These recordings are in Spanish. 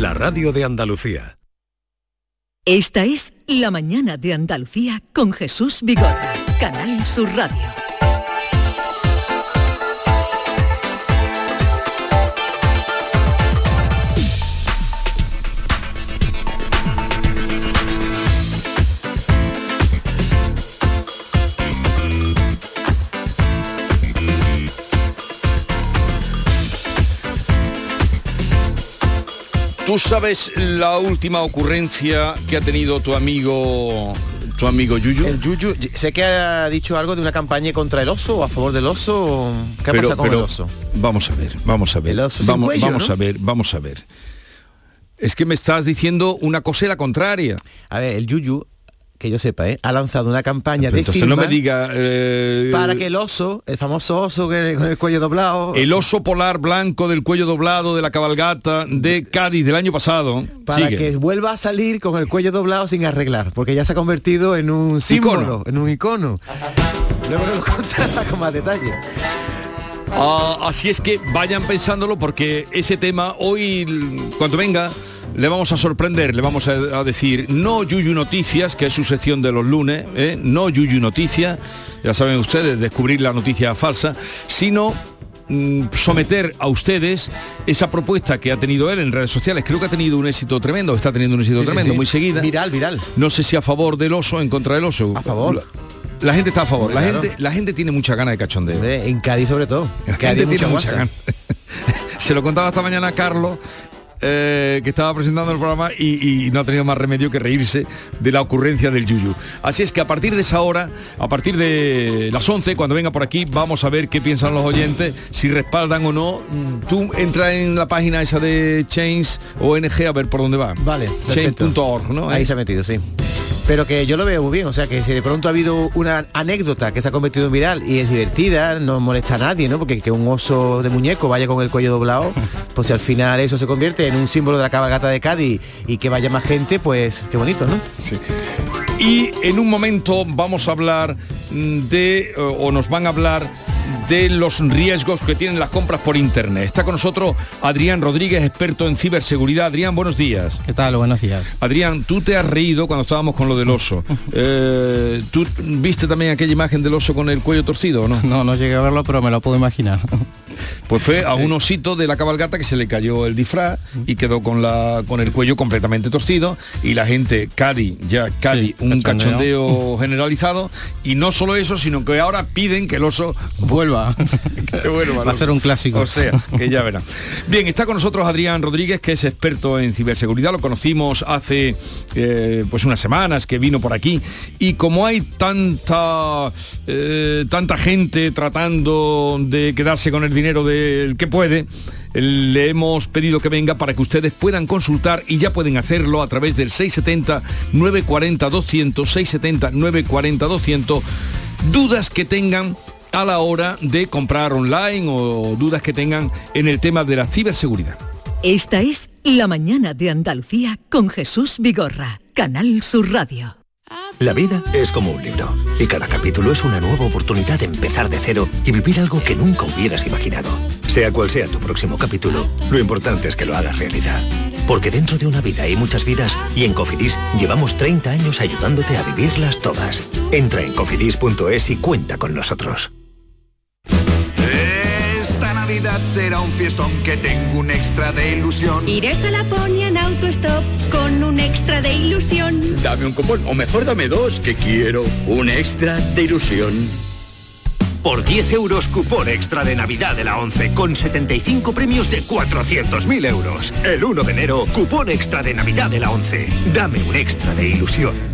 La radio de Andalucía. Esta es La mañana de Andalucía con Jesús Vigorra, Canal Sur Radio. ¿Tú sabes la última ocurrencia que ha tenido tu amigo tu amigo Yuyu? El Yuyu, sé que ha dicho algo de una campaña contra el oso o a favor del oso. ¿Qué Pero- pasado con pero el oso? Vamos a ver, vamos a ver. El oso vamos cuello, vamos ¿no? a ver, vamos a ver. Es que me estás diciendo una cosa y la contraria. A ver, el Yuyu, que yo sepa, ¿eh? ha lanzado una campaña Pero de firma no me diga eh, para que el oso, el famoso oso que, con el cuello doblado, el oso polar blanco del cuello doblado de la cabalgata de Cádiz del año pasado. para Sigue. que vuelva a salir con el cuello doblado sin arreglar, porque ya se ha convertido en un símbolo, Icono. en un icono. Luego lo contará con más detalle. Ah, así es que vayan pensándolo porque ese tema hoy, cuando venga, le vamos a sorprender, le vamos a, a decir no Yuyu Noticias, que es su sección de los lunes, ¿eh? no Yuyu Noticias, ya saben ustedes, descubrir la noticia falsa, sino mm, someter a ustedes esa propuesta que ha tenido él en redes sociales. Creo que ha tenido un éxito tremendo, está teniendo un éxito Sí, tremendo, sí. muy seguida. Viral, viral. No sé si a favor del oso o en contra del oso. A favor. La, la gente está a favor. La gente, la gente tiene mucha gana de cachondeo. Hombre, en Cádiz sobre todo. La Cádiz gente tiene mucha gana. Se lo contaba esta mañana a Carlos, eh, que estaba presentando el programa y, y no ha tenido más remedio que reírse de la ocurrencia del Yuyu. Así es que a partir de esa hora, a partir de las 11, cuando venga por aquí, vamos a ver qué piensan los oyentes, si respaldan o no. Mm, Tú entra en la página esa de Change ONG a ver por dónde va. Vale. Change.org, ¿no? Ahí se ha metido, sí. Pero que yo lo veo muy bien, o sea que si de pronto ha habido una anécdota que se ha convertido en viral y es divertida, no molesta a nadie, ¿no? Porque que un oso de muñeco vaya con el cuello doblado, pues si al final eso se convierte en un símbolo de la cabalgata de Cádiz y que vaya más gente, pues qué bonito, ¿no? Sí. Y en un momento vamos a hablar mm, de, eh, o nos van a hablar de los riesgos que tienen las compras por internet. Está con nosotros Adrián Rodríguez, experto en ciberseguridad. Adrián, buenos días. ¿Qué tal? Buenos días. Adrián, tú te has reído cuando estábamos con lo del oso. Eh, ¿Tú viste también aquella imagen del oso con el cuello torcido o no? No, no llegué a verlo, pero me lo puedo imaginar. Pues fue a un osito de la cabalgata que se le cayó el disfraz y quedó con la con el cuello completamente torcido y la gente Cádiz ya Cádiz Sí, un cachondeo. cachondeo generalizado y no solo eso sino que ahora piden que el oso Vuelva. Que vuelva, Va a ser un clásico. o sea que ya verán. Bien está con nosotros Adrián Rodríguez que es experto en ciberseguridad. Lo conocimos hace eh, pues unas semanas que vino por aquí. Y como hay tanta eh, tanta gente tratando de quedarse con el dinero del que puede le hemos pedido que venga para que ustedes puedan consultar y ya pueden hacerlo a través del 670 940 200 670 940 200 dudas que tengan a la hora de comprar online o dudas que tengan en el tema de la ciberseguridad. Esta es La mañana de Andalucía con Jesús Vigorra, Canal Sur Radio. La vida es como un libro y cada capítulo es una nueva oportunidad de empezar de cero y vivir algo que nunca hubieras imaginado. Sea cual sea tu próximo capítulo, lo importante es que lo hagas realidad. Porque dentro de una vida hay muchas vidas y en Cofidis llevamos 30 años ayudándote a vivirlas todas. Entra en cofidis.es y cuenta con nosotros. Esta Navidad será un fiestón que tengo un extra de ilusión. Iré hasta Laponia en autostop con un extra de ilusión. Dame un cupón, o mejor dame dos, que quiero un extra de ilusión. Por 10 euros cupón extra de Navidad de la 11 con 75 premios de 400.000 euros. El 1 de enero, cupón extra de Navidad de la 11. Dame un extra de ilusión.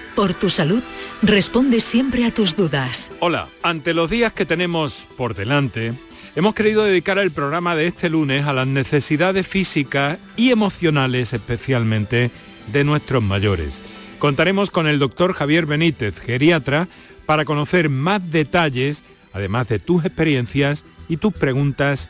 por tu salud, responde siempre a tus dudas. Hola, ante los días que tenemos por delante, hemos querido dedicar el programa de este lunes a las necesidades físicas y emocionales especialmente de nuestros mayores. Contaremos con el doctor Javier Benítez, geriatra, para conocer más detalles, además de tus experiencias y tus preguntas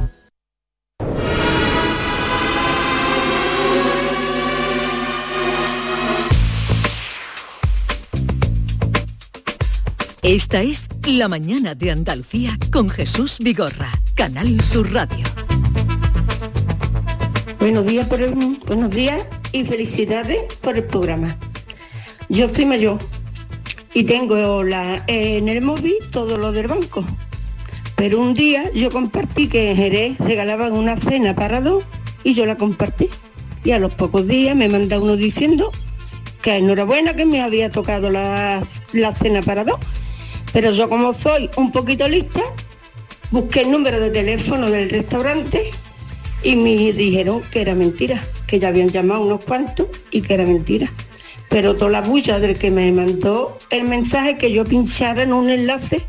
Esta es La Mañana de Andalucía con Jesús Vigorra, Canal Sur Radio. Buenos días, por el- buenos días y felicidades por el programa. Yo soy mayor y tengo la, en el móvil todo lo del banco. Pero un día yo compartí que en Jerez regalaban una cena para dos y yo la compartí. Y a los pocos días me manda uno diciendo que enhorabuena que me había tocado la, la cena para dos. Pero yo como soy un poquito lista, busqué el número de teléfono del restaurante y me dijeron que era mentira, que ya habían llamado unos cuantos y que era mentira. Pero toda la bulla del que me mandó el mensaje que yo pinchara en un enlace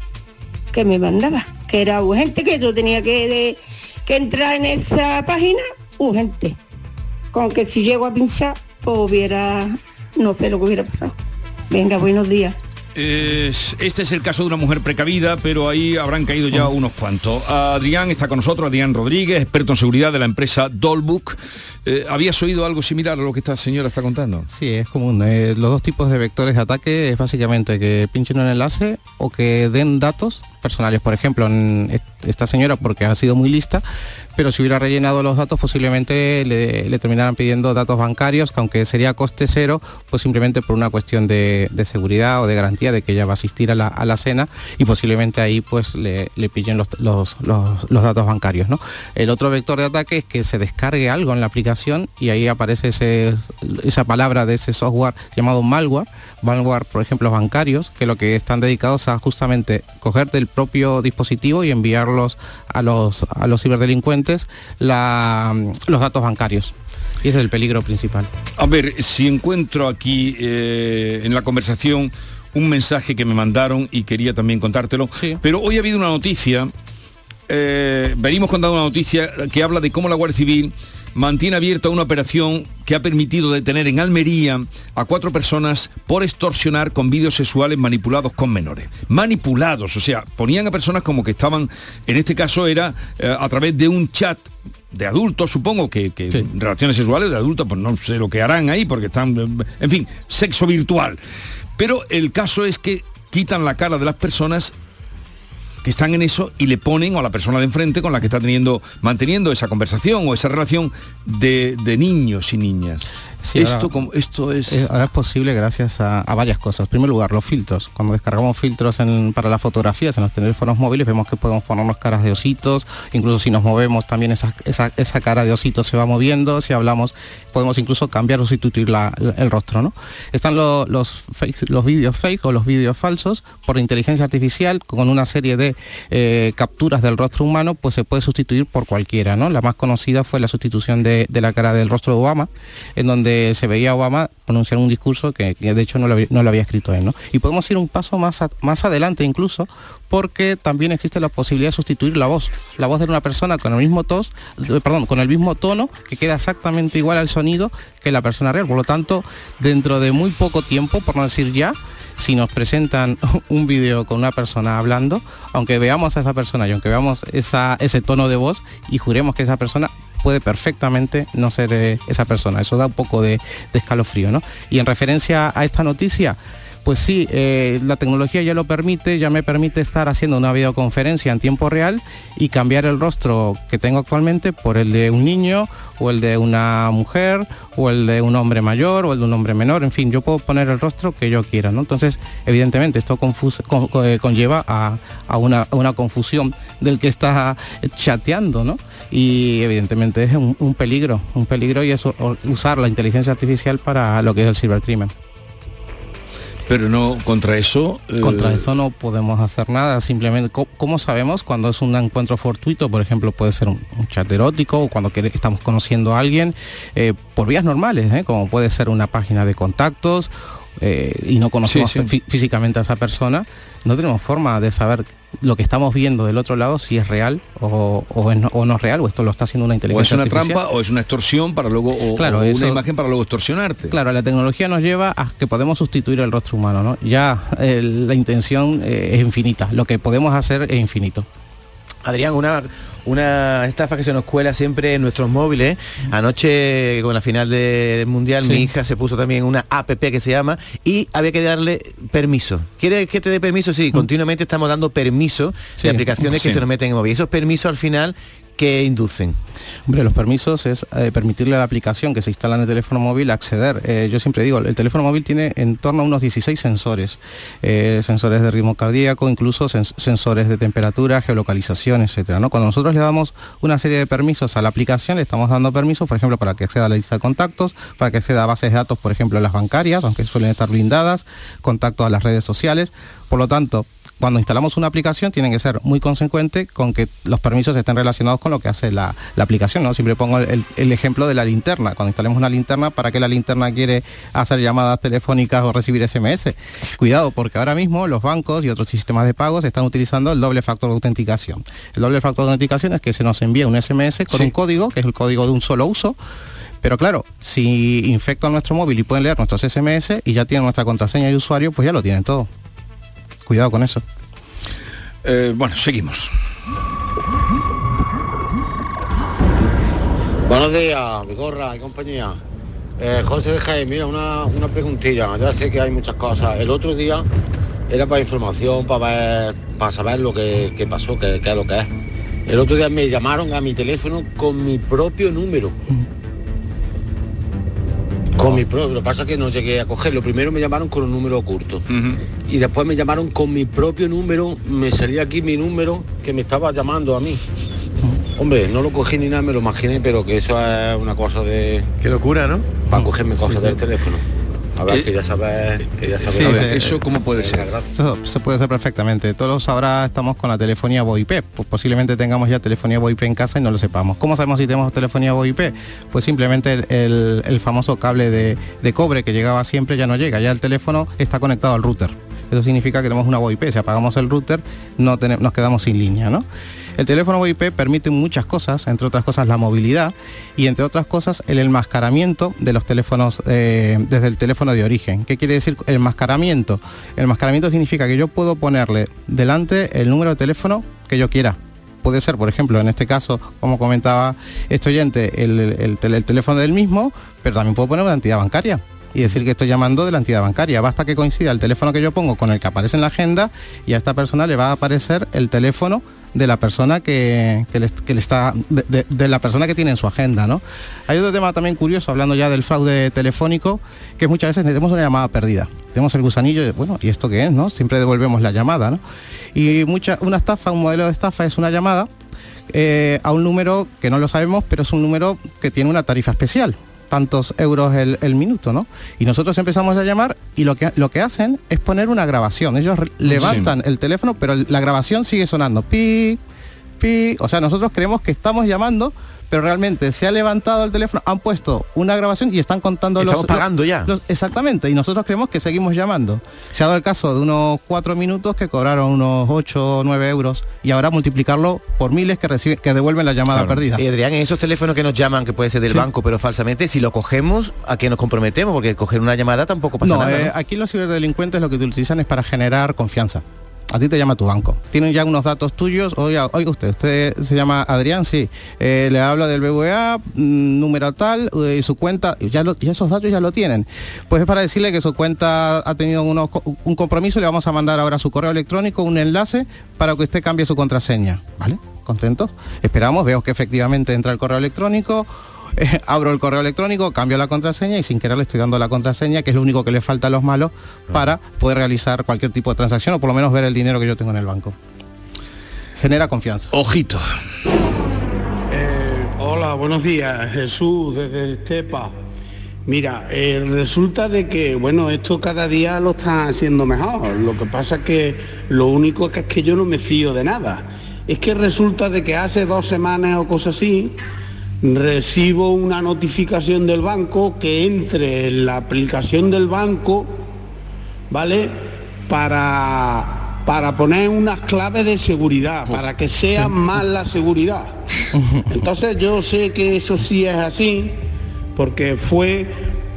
que me mandaba, que era urgente, que yo tenía que, de- que entrar en esa página urgente. Con que si llego a pinchar, pues hubiera, no sé lo que hubiera pasado. Venga, buenos días. Es- este es el caso de una mujer precavida, pero ahí habrán caído ya unos cuantos. Adrián está con nosotros, Adrián Rodríguez, experto en seguridad de la empresa Dolbook. Eh, ¿Habías oído algo similar a lo que esta señora está contando? Sí, es común. Eh, los dos tipos de vectores de ataque es básicamente que pinchen un enlace o que den datos personales. Por ejemplo, en est- esta señora, porque ha sido muy lista, pero si hubiera rellenado los datos, posiblemente le, le terminaran pidiendo datos bancarios, que aunque sería coste cero, pues simplemente por una cuestión de, seguridad o de garantía de que ella va a asistir a la, cena y posiblemente ahí pues le, le pillen los, datos bancarios. ¿no? El otro vector de ataque es que se descargue algo en la aplicación y ahí aparece esa palabra de ese software llamado malware, malware por ejemplo bancarios, que lo que están dedicados a justamente coger del propio dispositivo y enviarlos a los, a los ciberdelincuentes la- los datos bancarios. Y ese es el peligro principal. A ver, si encuentro aquí eh, en la conversación un mensaje que me mandaron y quería también contártelo, pero hoy ha habido una noticia, eh, venimos contando una noticia que habla de cómo la Guardia Civil mantiene abierta una operación que ha permitido detener en Almería a cuatro personas por extorsionar con vídeos sexuales manipulados con menores. Manipulados, o sea, ponían a personas como que estaban, en este caso era eh, a través de un chat de adultos, supongo que, que relaciones sexuales de adultos, pues no sé lo que harán ahí, porque están, en fin, sexo virtual. Pero el caso es que quitan la cara de las personas que están en eso y le ponen a la persona de enfrente con la que está teniendo, manteniendo esa conversación o esa relación de, de niños y niñas esto, como, esto es... Eh, ahora es posible gracias a, varias cosas. En primer lugar, los filtros. Cuando descargamos filtros para las fotografías en los teléfonos móviles, vemos que podemos ponernos caras de ositos, incluso si nos movemos también esa, esa, cara de osito se va moviendo, si hablamos podemos incluso cambiar o sustituir el rostro. ¿no? Están los, los vídeos fake o los vídeos falsos por inteligencia artificial con una serie de eh, capturas del rostro humano, pues se puede sustituir por cualquiera. ¿no? La más conocida fue la sustitución de, de la cara del rostro de Obama, en donde se veía a Obama pronunciar un discurso que, de hecho no lo, había, escrito él. ¿no? Y podemos ir un paso más, más adelante incluso porque también existe la posibilidad de sustituir la voz. La voz de una persona con el mismo tos, eh, perdón, con el mismo tono que queda exactamente igual al sonido que la persona real. Por lo tanto, dentro de muy poco tiempo, por no decir ya, si nos presentan un vídeo con una persona hablando, aunque veamos a esa persona y aunque veamos ese tono de voz y juremos que esa persona puede perfectamente no ser eh, esa persona. Eso da un poco de, de escalofrío, ¿no? Y en referencia a esta noticia, pues sí, eh, la tecnología ya lo permite, ya me permite estar haciendo una videoconferencia en tiempo real y cambiar el rostro que tengo actualmente por el de un niño o el de una mujer o el de un hombre mayor o el de un hombre menor, en fin, yo puedo poner el rostro que yo quiera, ¿no? Entonces, evidentemente, esto eh, conlleva a, una, confusión del que está chateando, ¿no? Y evidentemente es un, un peligro, un peligro y es usar la inteligencia artificial para lo que es el cibercrimen. Pero no, contra eso... Eh, contra eso no podemos hacer nada, simplemente, ¿cómo sabemos cuando es un encuentro fortuito? Por ejemplo, puede ser un, chat erótico o cuando estamos conociendo a alguien eh, por vías normales, ¿eh? como puede ser una página de contactos y no conocemos físicamente a esa persona, no tenemos forma de saber lo que estamos viendo del otro lado si es real o, no, es real o esto lo está haciendo una inteligencia o es una trampa o es una extorsión para luego o, claro, una imagen para luego extorsionarte. Claro la tecnología nos lleva a que podemos sustituir el rostro humano no ya la intención eh, es infinita lo que podemos hacer es infinito. Adrián, una, una estafa que se nos cuela siempre en nuestros móviles. Anoche, con la final del Mundial, mi hija se puso también una app que se llama y había que darle permiso. ¿Quiere que te dé permiso? Sí, mm. continuamente estamos dando permiso de aplicaciones que se nos meten en móvil. Y esos permisos al final que inducen? Hombre, los permisos es eh, permitirle a la aplicación que se instala en el teléfono móvil acceder. Eh, yo siempre digo, el teléfono móvil tiene en torno a unos 16 sensores, eh, sensores de ritmo cardíaco, incluso sensores de temperatura, geolocalización, etcétera. ¿no? Cuando nosotros le damos una serie de permisos a la aplicación, le estamos dando permisos, por ejemplo, para que acceda a la lista de contactos, para que acceda a bases de datos, por ejemplo, las bancarias, aunque suelen estar blindadas, contactos a las redes sociales. Por lo tanto, cuando instalamos una aplicación tienen que ser muy consecuente con que los permisos estén relacionados con lo que hace la, aplicación. ¿no? Siempre pongo el, ejemplo de la linterna. Cuando instalemos una linterna, ¿para qué la linterna quiere hacer llamadas telefónicas o recibir SMS? Cuidado, porque ahora mismo los bancos y otros sistemas de pagos están utilizando el doble factor de autenticación. El doble factor de autenticación es que se nos envía un SMS con un código, que es el código de un solo uso, pero claro, si infectan nuestro móvil y pueden leer nuestros SMS y ya tienen nuestra contraseña y usuario, pues ya lo tienen todo. Cuidado con eso. Eh, bueno, seguimos. Buenos días, Vigorra y compañía. Eh, José de Jaime, mira, una, una preguntilla. Ya sé que hay muchas cosas. El otro día era para información, para ver, para saber lo que, pasó, qué es lo que es. El otro día me llamaron a mi teléfono con mi propio número. Con mi propio, lo que pasa es que no llegué a cogerlo. Primero me llamaron con un número oculto. Y después me llamaron con mi propio número, me salía aquí mi número que me estaba llamando a mí. Hombre, no lo cogí ni nada, me lo imaginé, pero que eso es una cosa de... Qué locura, ¿no? Para cogerme cosas del teléfono. A ver, quería saber, quería saber eso cómo puede ser. Eso se puede hacer perfectamente. Todos ahora estamos con la telefonía VoIP. Pues posiblemente tengamos ya telefonía VoIP en casa y no lo sepamos. ¿Cómo sabemos si tenemos telefonía VoIP? Pues simplemente el, famoso cable de, cobre que llegaba siempre ya no llega. Ya el teléfono está conectado al router. Eso significa que tenemos una VoIP. Si apagamos el router, no tenemos, nos quedamos sin línea, ¿no? El teléfono VoIP permite muchas cosas, entre otras cosas la movilidad y entre otras cosas el enmascaramiento de los teléfonos eh, desde el teléfono de origen. ¿Qué quiere decir el enmascaramiento? El enmascaramiento significa que yo puedo ponerle delante el número de teléfono que yo quiera puede ser, por ejemplo, en este caso, como comentaba este oyente, el, el, tel- el teléfono del mismo, pero también puedo poner una entidad bancaria y decir que estoy llamando de la entidad bancaria. Basta que coincida el teléfono que yo pongo con el que aparece en la agenda y a esta persona le va a aparecer el teléfono de la persona que, que le, está de, la persona que tiene en su agenda ¿no? hay otro tema también curioso hablando ya del fraude telefónico que muchas veces tenemos una llamada perdida tenemos el gusanillo bueno y esto qué es no siempre devolvemos la llamada ¿no? y mucha una estafa un modelo de estafa es una llamada eh, a un número que no lo sabemos, pero es un número que tiene una tarifa especial, tantos euros el, el minuto, ¿no? Y nosotros empezamos a llamar y lo que, lo que hacen es poner una grabación. Ellos re- levantan el teléfono, pero el- la grabación sigue sonando. Pi, pi. O sea, nosotros creemos que estamos llamando, pero realmente se ha levantado el teléfono, han puesto una grabación y están contando Estamos los... pagando ya. los- exactamente, y nosotros creemos que seguimos llamando. Se ha dado el caso de unos cuatro minutos que cobraron unos 8 o 9 euros y ahora multiplicarlo por miles que reciben, que devuelven la llamada perdida. Y Adrián, en esos teléfonos que nos llaman, que puede ser del Sí. banco, pero falsamente, si lo cogemos, ¿a qué nos comprometemos? Porque coger una llamada tampoco pasa No, nada. eh, ¿no? aquí los ciberdelincuentes lo que utilizan es para generar confianza. A ti te llama tu banco. Tienen ya unos datos tuyos. Oiga, usted, usted se llama Adrián, sí. Eh, le habla del BVA, mm, número tal, eh, y su cuenta, ya, lo- ya esos datos ya lo tienen. Pues es para decirle que su cuenta ha tenido unos un compromiso, le vamos a mandar ahora su correo electrónico un enlace para que usted cambie su contraseña. ¿Vale? ¿Contentos? Esperamos, veo que efectivamente entra el correo electrónico, eh, abro el correo electrónico, cambio la contraseña y sin querer le estoy dando la contraseña, que es lo único que le falta a los malos para poder realizar cualquier tipo de transacción o por lo menos ver el dinero que yo tengo en el banco. Genera confianza. Ojito. Eh, hola, buenos días, Jesús desde Estepa. Mira, eh, resulta de que, bueno, esto cada día lo están haciendo mejor. Lo que pasa es que lo único que es que yo no me fío de nada. Es que resulta de que hace dos semanas o cosas así, recibo una notificación del banco que entre en la aplicación del banco, ¿vale? Para, para poner unas claves de seguridad, para que sea más la seguridad. Entonces yo sé que eso sí es así, porque fue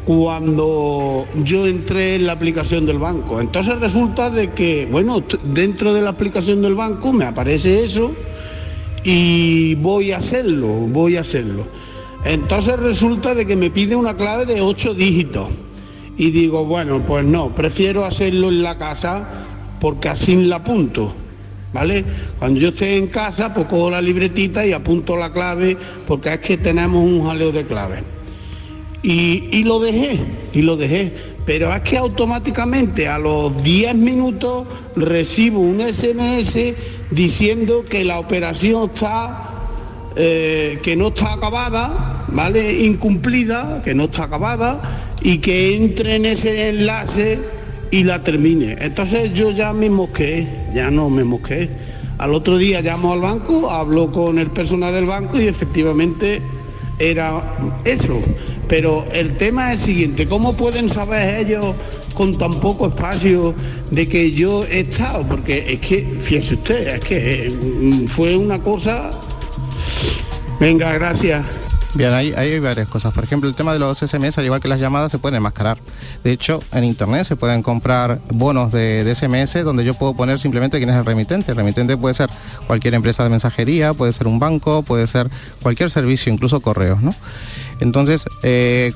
cuando yo entré en la aplicación del banco. Entonces resulta de que, bueno, dentro de la aplicación del banco me aparece eso y voy a hacerlo, voy a hacerlo. Entonces resulta de que me pide una clave de ocho dígitos. Y digo, bueno, pues no, prefiero hacerlo en la casa porque así la apunto. ¿Vale? Cuando yo esté en casa, pues la libretita y apunto la clave porque es que tenemos un jaleo de claves. Y, y lo dejé, y lo dejé. Pero es que automáticamente a los 10 minutos recibo un SMS diciendo que la operación está, eh, que no está acabada, ¿vale? Incumplida, que no está acabada y que entre en ese enlace y la termine. Entonces yo ya me mosqué, ya no me mosqué. Al otro día llamo al banco, hablo con el personal del banco y efectivamente era eso. Pero el tema es el siguiente, ¿cómo pueden saber ellos con tan poco espacio de que yo he estado? Porque es que, fíjese usted, es que mm, fue una cosa... Venga, gracias. Bien, ahí hay varias cosas. Por ejemplo, el tema de los SMS, al igual que las llamadas, se pueden enmascarar. De hecho, en Internet se pueden comprar bonos de, SMS donde yo puedo poner simplemente quién es el remitente. El remitente puede ser cualquier empresa de mensajería, puede ser un banco, puede ser cualquier servicio, incluso correos, ¿no? Entonces, eh,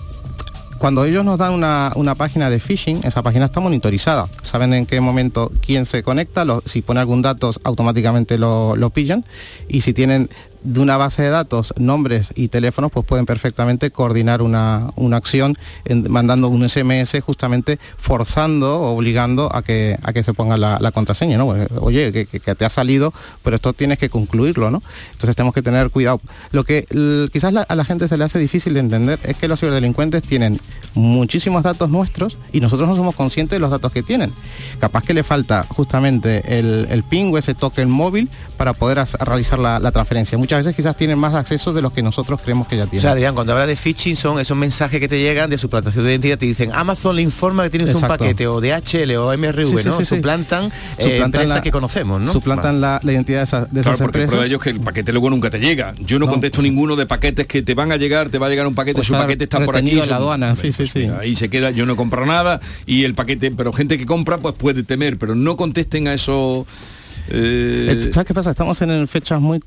cuando ellos nos dan una, una página de phishing, esa página está monitorizada. Saben en qué momento quién se conecta, si pone algún dato automáticamente lo, lo pillan y si tienen de una base de datos nombres y teléfonos, pues pueden perfectamente coordinar una, una acción en- mandando un SMS justamente forzando o obligando a que, a que se ponga la, contraseña. ¿no? Eh, Oye, que, te ha salido, pero esto tienes que concluirlo. ¿no? Entonces tenemos que tener cuidado. Lo que quizás a la gente se le hace difícil de entender es que los ciberdelincuentes tienen muchísimos datos nuestros y nosotros no somos conscientes de los datos que tienen. Capaz que le falta justamente el, el ping o ese token móvil para poder realizar la transferencia. Muchas veces quizás tienen más acceso de los que nosotros creemos que ya O tienen. sea, Adrián, cuando habla de phishing son esos mensajes que te llegan de suplantación de identidad, te dicen Amazon le informa que tiene usted un paquete o DHL o MRV, Sí, sí, ¿no? sí, sí. Suplantan, eh, Suplantan empresas la- que conocemos, ¿no? Suplantan la, la identidad de, esas- de Claro, esas porque empresas. prueba de ello es que el paquete luego nunca te llega. Yo no, No. contesto ninguno de paquetes que te van a llegar, te va a llegar un paquete, Pues su paquete está por aquí. en la aduana, sí, Pues sí, sí. mira, Ahí se queda, yo no compro nada y el paquete, pero gente que compra pues puede temer, pero no contesten a eso. eh, ¿Sabes qué pasa? Estamos en fechas muy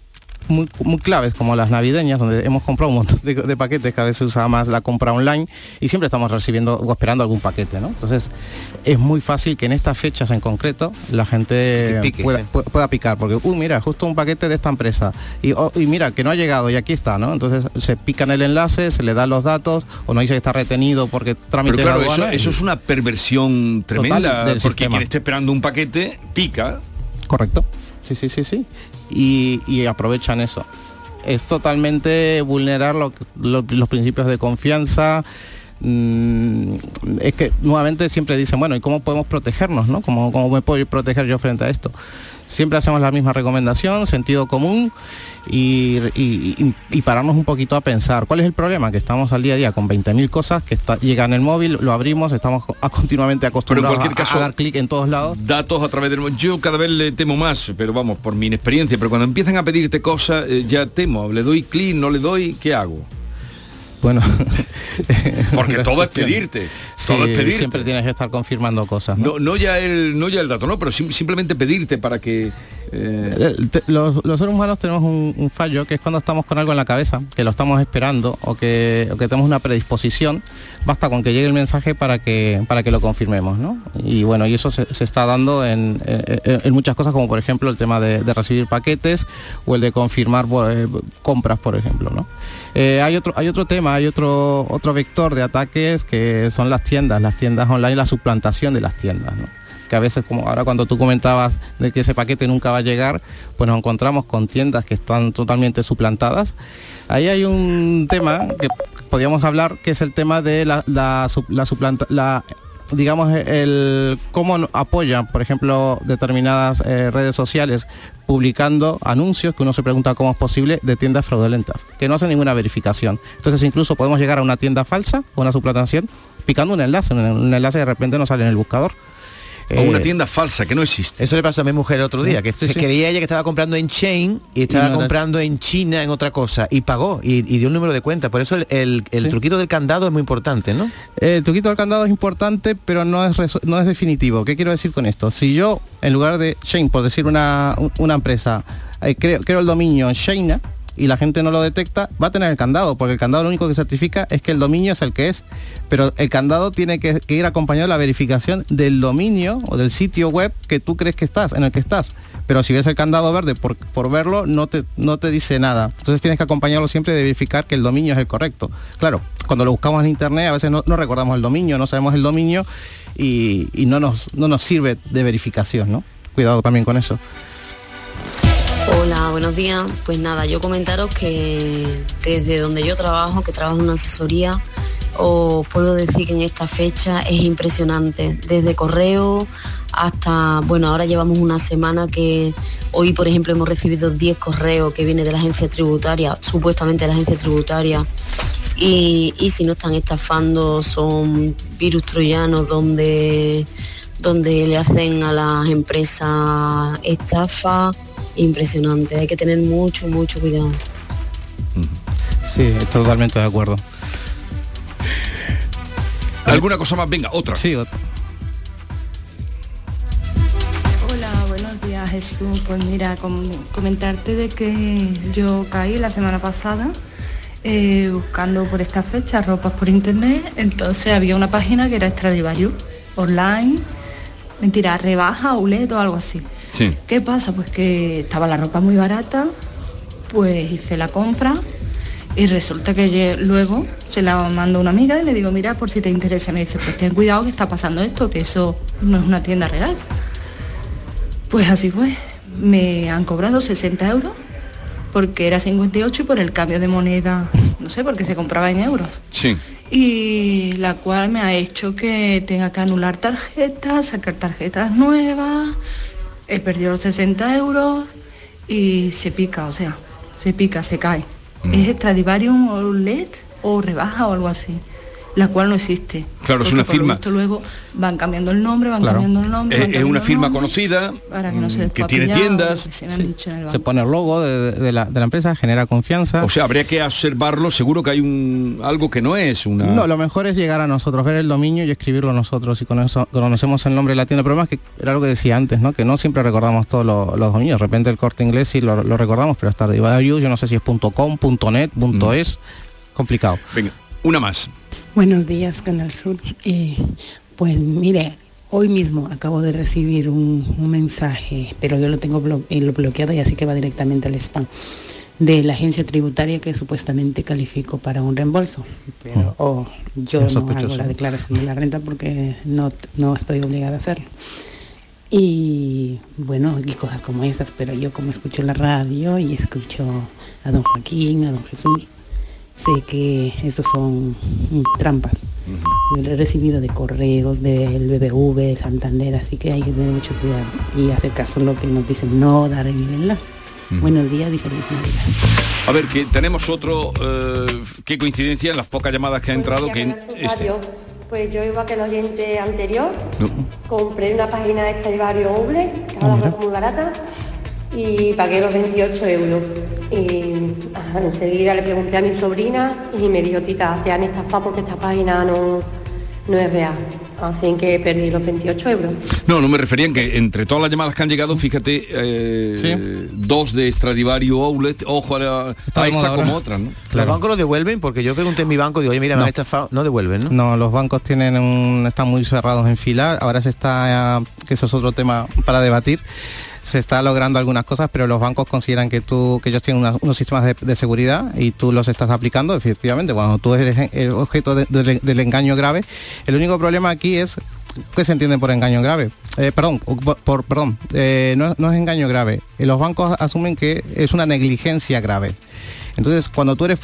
muy, muy claves como las navideñas, donde hemos comprado un montón de, de paquetes, cada vez se usa más la compra online y siempre estamos recibiendo o esperando algún paquete, ¿no? Entonces es muy fácil que en estas fechas en concreto la gente pique, pueda, pueda picar, porque, uh, mira, justo un paquete de esta empresa y, oh, y mira, que no ha llegado y aquí está, ¿no? Entonces se pica en el enlace, se le dan los datos o no dice que está retenido porque trámite Pero claro, eso es una perversión tremenda, del porque sistema. quien esté esperando un paquete pica. Correcto. Sí, sí, sí, sí. Y, aprovechan eso. Es totalmente vulnerar lo- los principios de confianza. Mm, es que nuevamente siempre dicen, bueno, ¿y cómo podemos protegernos? ¿no? ¿Cómo, ¿Cómo me puedo proteger yo frente a esto? Siempre hacemos la misma recomendación, sentido común y, y- y- pararnos un poquito a pensar. ¿Cuál es el problema? Que estamos al día a día con 20.000 cosas que está, llegan en el móvil, lo abrimos, estamos a- continuamente acostumbrados cualquier a- caso- a dar clic en todos lados. Datos a través del... Yo cada vez le temo más, pero vamos, por mi experiencia, pero cuando empiezan a pedirte cosas, eh, ya temo. Le doy clic, no le doy, ¿qué hago? Bueno, Porque todo es pedirte. Sí, todo es pedirte. siempre tienes que estar confirmando cosas. ¿no? No, no ya el no ya el dato, no, pero sim- simplemente pedirte para que eh, Eh, Los, los seres humanos tenemos un, un fallo que es cuando estamos con algo en la cabeza, que lo estamos esperando o que, o que tenemos una predisposición, basta con que llegue el mensaje para que, para que lo confirmemos. ¿no? Y bueno, y eso se, se está dando en, en- en muchas cosas, como por ejemplo el tema de, de recibir paquetes o el de confirmar eh, compras, por ejemplo. ¿no? Eh, hay, otro, hay otro tema, hay otro, otro vector de ataques que son las tiendas, las tiendas online, la suplantación de las tiendas. que a veces como ahora cuando tú comentabas de que ese paquete nunca va a llegar, pues nos encontramos con tiendas que están totalmente suplantadas. Ahí hay un tema que podríamos hablar que es el tema de la, la, la suplanta, la digamos el cómo apoyan por ejemplo determinadas eh, redes sociales publicando anuncios que uno se pregunta cómo es posible de tiendas fraudulentas que no hacen ninguna verificación. Entonces incluso podemos llegar a una tienda falsa o una suplantación picando un enlace un, un enlace de repente no sale en el buscador o una Eh, tienda falsa que no existe. Eso le pasó a mi mujer el otro día, que Sí, se sí. creía ella que estaba comprando en Chain y estaba no era- comprando en China en otra cosa y pagó y, y dio un número de cuenta. Por eso el, el- el Sí. truquito del candado es muy importante, ¿no? El truquito del candado es importante, pero no es, no es definitivo. ¿Qué quiero decir con esto? Si yo, en lugar de Shane, por decir una, un- una empresa, eh, creo, creo el dominio en Sheina y la gente no lo detecta, va a tener el candado, porque el candado lo único que certifica es que el dominio es el que es. Pero el candado tiene que, ir acompañado de la verificación del dominio o del sitio web que tú crees que estás, en el que estás. Pero si ves el candado verde por, verlo, no te, no te dice nada. Entonces tienes que acompañarlo siempre de verificar que el dominio es el correcto. Claro, cuando lo buscamos en internet a veces no, no recordamos el dominio, no sabemos el dominio y, y no, nos, no nos sirve de verificación, ¿no? Cuidado también con eso. Hola, buenos días. Pues nada, yo comentaros que desde donde yo trabajo, que trabajo en una asesoría, os puedo decir que en esta fecha es impresionante. Desde correo hasta, bueno, ahora llevamos una semana que hoy, por ejemplo, hemos recibido 10 correos que vienen de la agencia tributaria, supuestamente de la agencia tributaria. Y, y si no están estafando, son virus troyanos donde, donde le hacen a las empresas estafa impresionante. Hay que tener mucho, mucho cuidado. Sí, estoy totalmente de acuerdo. ¿Alguna cosa más? Venga, otra. Sí, otra. Hola, buenos días Jesús. Pues mira, com- comentarte de que yo caí la semana pasada eh, buscando por esta fecha ropas por internet. Entonces había una página que era Stradivarius online, mentira, rebaja, outlet o algo así. Sí. ¿Qué pasa? Pues que estaba la ropa muy barata, pues hice la compra y resulta que luego se la mando a una amiga y le digo, mira, por si te interesa, me dice, pues ten cuidado que está pasando esto, que eso no es una tienda real. Pues así fue. Me han cobrado 60 euros porque era 58 y por el cambio de moneda, no sé, porque se compraba en euros. Sí. Y la cual me ha hecho que tenga que anular tarjetas, sacar tarjetas nuevas, he perdido los 60 euros y se pica, o sea, se pica, se cae. Es Stradivarium o LED o rebaja o algo así. La cual no existe. Claro, es una firma. visto luego van cambiando el nombre, van Claro. cambiando el nombre. Es, una firma conocida para que no se les que pueda tiene tiendas. que se me han dicho en el Se banco. pone el logo de, de la, de la empresa, genera confianza. O sea, habría que observarlo, seguro que hay un algo que no es una... No, lo mejor es llegar a nosotros, ver el dominio y escribirlo nosotros y con eso conocemos el nombre de la tienda. El problema es que era lo que decía antes, ¿no? Que no siempre recordamos todos los, los dominios. De repente el corte inglés sí lo, lo recordamos, pero hasta Value, yo no sé si es .com, .net, .es, complicado. Venga, una más. Buenos días, Canal Sur. Eh, pues mire, hoy mismo acabo de recibir un, un mensaje, pero yo lo tengo blo- eh, lo bloqueado y así que va directamente al spam, de la agencia tributaria que supuestamente califico para un reembolso. Pero oh, yo no sospechoso. hago la declaración de la renta porque no, no estoy obligada a hacerlo. Y bueno, y cosas como esas, pero yo como escucho la radio y escucho a don Joaquín, a don Jesús, sé que estos son mm, trampas. He recibido de correos, del BBV, de Santander, así que hay que tener mucho cuidado y hacer caso a lo que nos dicen, no dar en el enlace. Buenos días y feliz Navidad. A ver, que tenemos otro, eh, qué coincidencia en las pocas llamadas que ha entrado, que en este... Pues yo igual que el oyente anterior, No. compré una página de Stradivarius Oble, que ahora muy barata, y pagué los 28 euros. Y ajá, enseguida le pregunté a mi sobrina y me dijo, tita, te han estafado porque esta página no, no es real. Así que perdí los 28 euros. No, no me refería en que entre todas las llamadas que han llegado, fíjate, eh, dos de Stradivarius Outlet, ojo a, la- a esta ahora. como otras, ¿no? ¿Los bancos lo devuelven? Porque yo pregunté en mi banco, digo, oye, mira, me No. han estafado. No devuelven, ¿no? No, los bancos tienen un, están muy cerrados en fila. Ahora se está, eh, que eso es otro tema para debatir. Se está logrando algunas cosas, pero los bancos consideran que tú, que ellos tienen unos sistemas de, seguridad y tú los estás aplicando. Efectivamente, cuando tú eres el objeto de- del- engaño grave, el único problema aquí es ¿Qué se entiende por engaño grave? Eh, perdón, por, perdón, eh, no, no es engaño grave. Eh, Los bancos asumen que es una negligencia grave. Entonces, cuando tú eres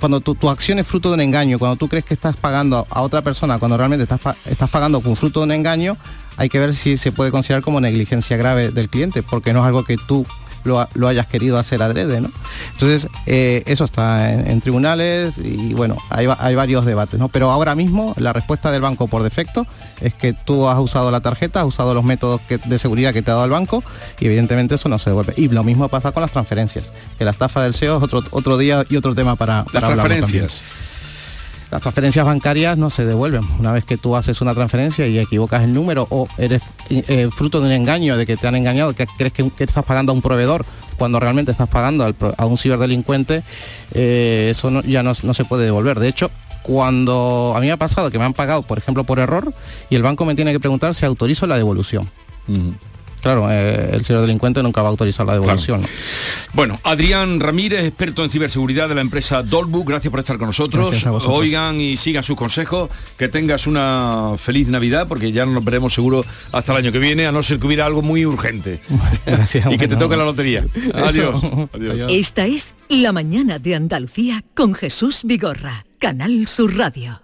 cuando tu, tu acción es fruto de un engaño, cuando tú crees que estás pagando a, otra persona, cuando realmente estás, estás pagando con fruto de un engaño, hay que ver si se puede considerar como negligencia grave del cliente, porque no es algo que tú lo, lo hayas querido hacer adrede, ¿no? Entonces, eh, eso está en, en tribunales y bueno, hay, hay varios debates, ¿no? Pero ahora mismo la respuesta del banco por defecto es que tú has usado la tarjeta, has usado los métodos que- de seguridad que te ha dado el banco y evidentemente eso no se devuelve. Y lo mismo pasa con las transferencias, que la estafa del SEO es otro, otro día y otro tema para, Las para hablarlo transferencias. también. Las transferencias bancarias no se devuelven. Una vez que tú haces una transferencia y equivocas el número o eres eh, fruto de un engaño, de que te han engañado, que crees que, estás pagando a un proveedor cuando realmente estás pagando al a un ciberdelincuente, eh, eso ya no se puede devolver. De hecho, cuando a mí me ha pasado que me han pagado, por ejemplo, por error, y el banco me tiene que preguntar si autorizo la devolución. Claro, eh, el ciberdelincuente nunca va a autorizar la devolución. ¿no? Bueno, Adrián Ramírez, experto en ciberseguridad de la empresa Dolbook, gracias por estar con nosotros. Gracias a vosotros. Oigan y sigan sus consejos, que tengas una feliz Navidad, porque ya nos veremos seguro hasta el año que viene, a no ser que hubiera algo muy urgente. Gracias. y que te toque la lotería. Adiós. Adiós. Esta es La mañana de Andalucía con Jesús Vigorra, Canal Sur Radio.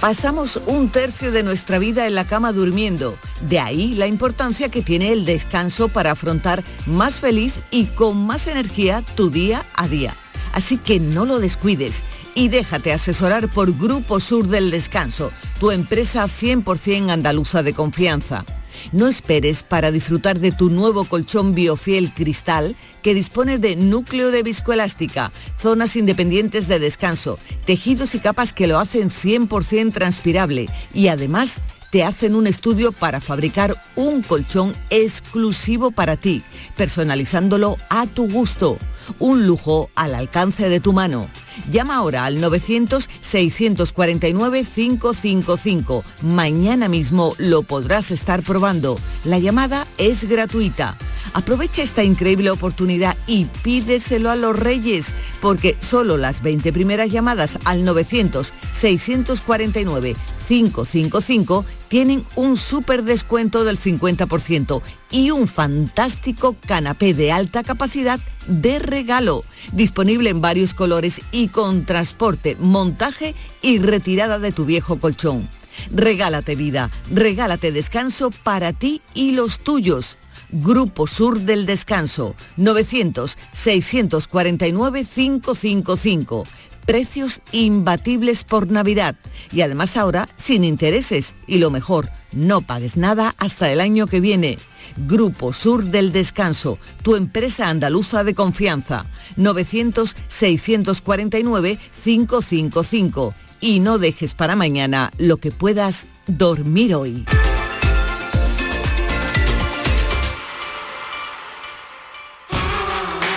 Pasamos un tercio de nuestra vida en la cama durmiendo. De ahí la importancia que tiene el descanso para afrontar más feliz y con más energía tu día a día. Así que no lo descuides y déjate asesorar por Grupo Sur del Descanso, tu empresa 100% andaluza de confianza. No esperes para disfrutar de tu nuevo colchón Biofiel Cristal que dispone de núcleo de viscoelástica, zonas independientes de descanso, tejidos y capas que lo hacen 100% transpirable y además te hacen un estudio para fabricar un colchón exclusivo para ti, personalizándolo a tu gusto. Un lujo al alcance de tu mano. Llama ahora al 900-649-555. Mañana mismo lo podrás estar probando. La llamada es gratuita. Aprovecha esta increíble oportunidad y pídeselo a los reyes, porque solo las 20 primeras llamadas al 900-649-555 tienen un súper descuento del 50% y un fantástico canapé de alta capacidad de regalo, disponible en varios colores y con transporte, montaje y retirada de tu viejo colchón. Regálate vida, regálate descanso para ti y los tuyos. Grupo Sur del Descanso, 900-649-555. Precios imbatibles por Navidad y además ahora sin intereses y lo mejor, no pagues nada hasta el año que viene. Grupo Sur del Descanso, tu empresa andaluza de confianza, 900-649-555. Y no dejes para mañana lo que puedas dormir hoy.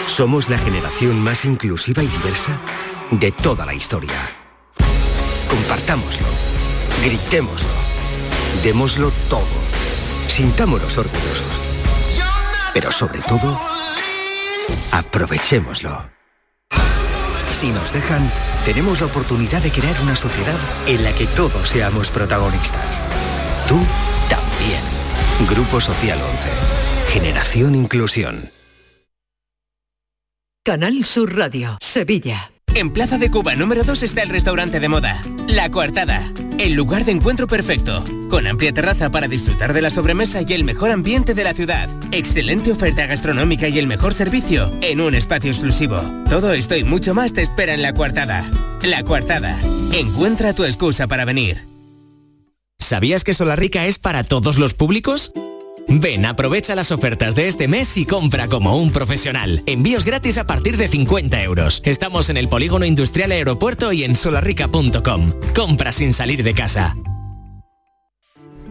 Somos la generación más inclusiva y diversa de toda la historia. Compartámoslo, gritémoslo, démoslo todo, sintámonos orgullosos. Pero sobre todo, aprovechémoslo. Si nos dejan, tenemos la oportunidad de crear una sociedad en la que todos seamos protagonistas. Tú también. Grupo Social 11. Generación Inclusión. Canal Sur Radio, Sevilla. En Plaza de Cuba número 2 está el restaurante de moda, La Coartada, el lugar de encuentro perfecto, con amplia terraza para disfrutar de la sobremesa y el mejor ambiente de la ciudad, excelente oferta gastronómica y el mejor servicio en un espacio exclusivo. Todo esto y mucho más te espera en La Coartada. La Coartada, encuentra tu excusa para venir. ¿Sabías que Solarrica es para todos los públicos? Ven, aprovecha las ofertas de este mes y compra como un profesional. Envíos gratis a partir de 50 euros. Estamos en el Polígono Industrial Aeropuerto y en solarrica.com. Compra sin salir de casa.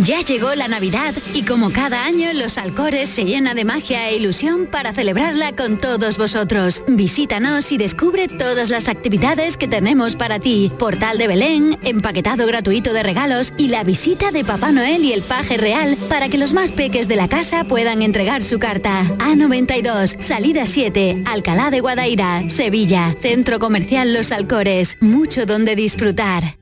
Ya llegó la Navidad y como cada año los Alcores se llena de magia e ilusión para celebrarla con todos vosotros. Visítanos y descubre todas las actividades que tenemos para ti. Portal de Belén, empaquetado gratuito de regalos y la visita de Papá Noel y el paje real para que los más peques de la casa puedan entregar su carta. A92, salida 7, Alcalá de Guadaira, Sevilla, Centro Comercial Los Alcores. Mucho donde disfrutar.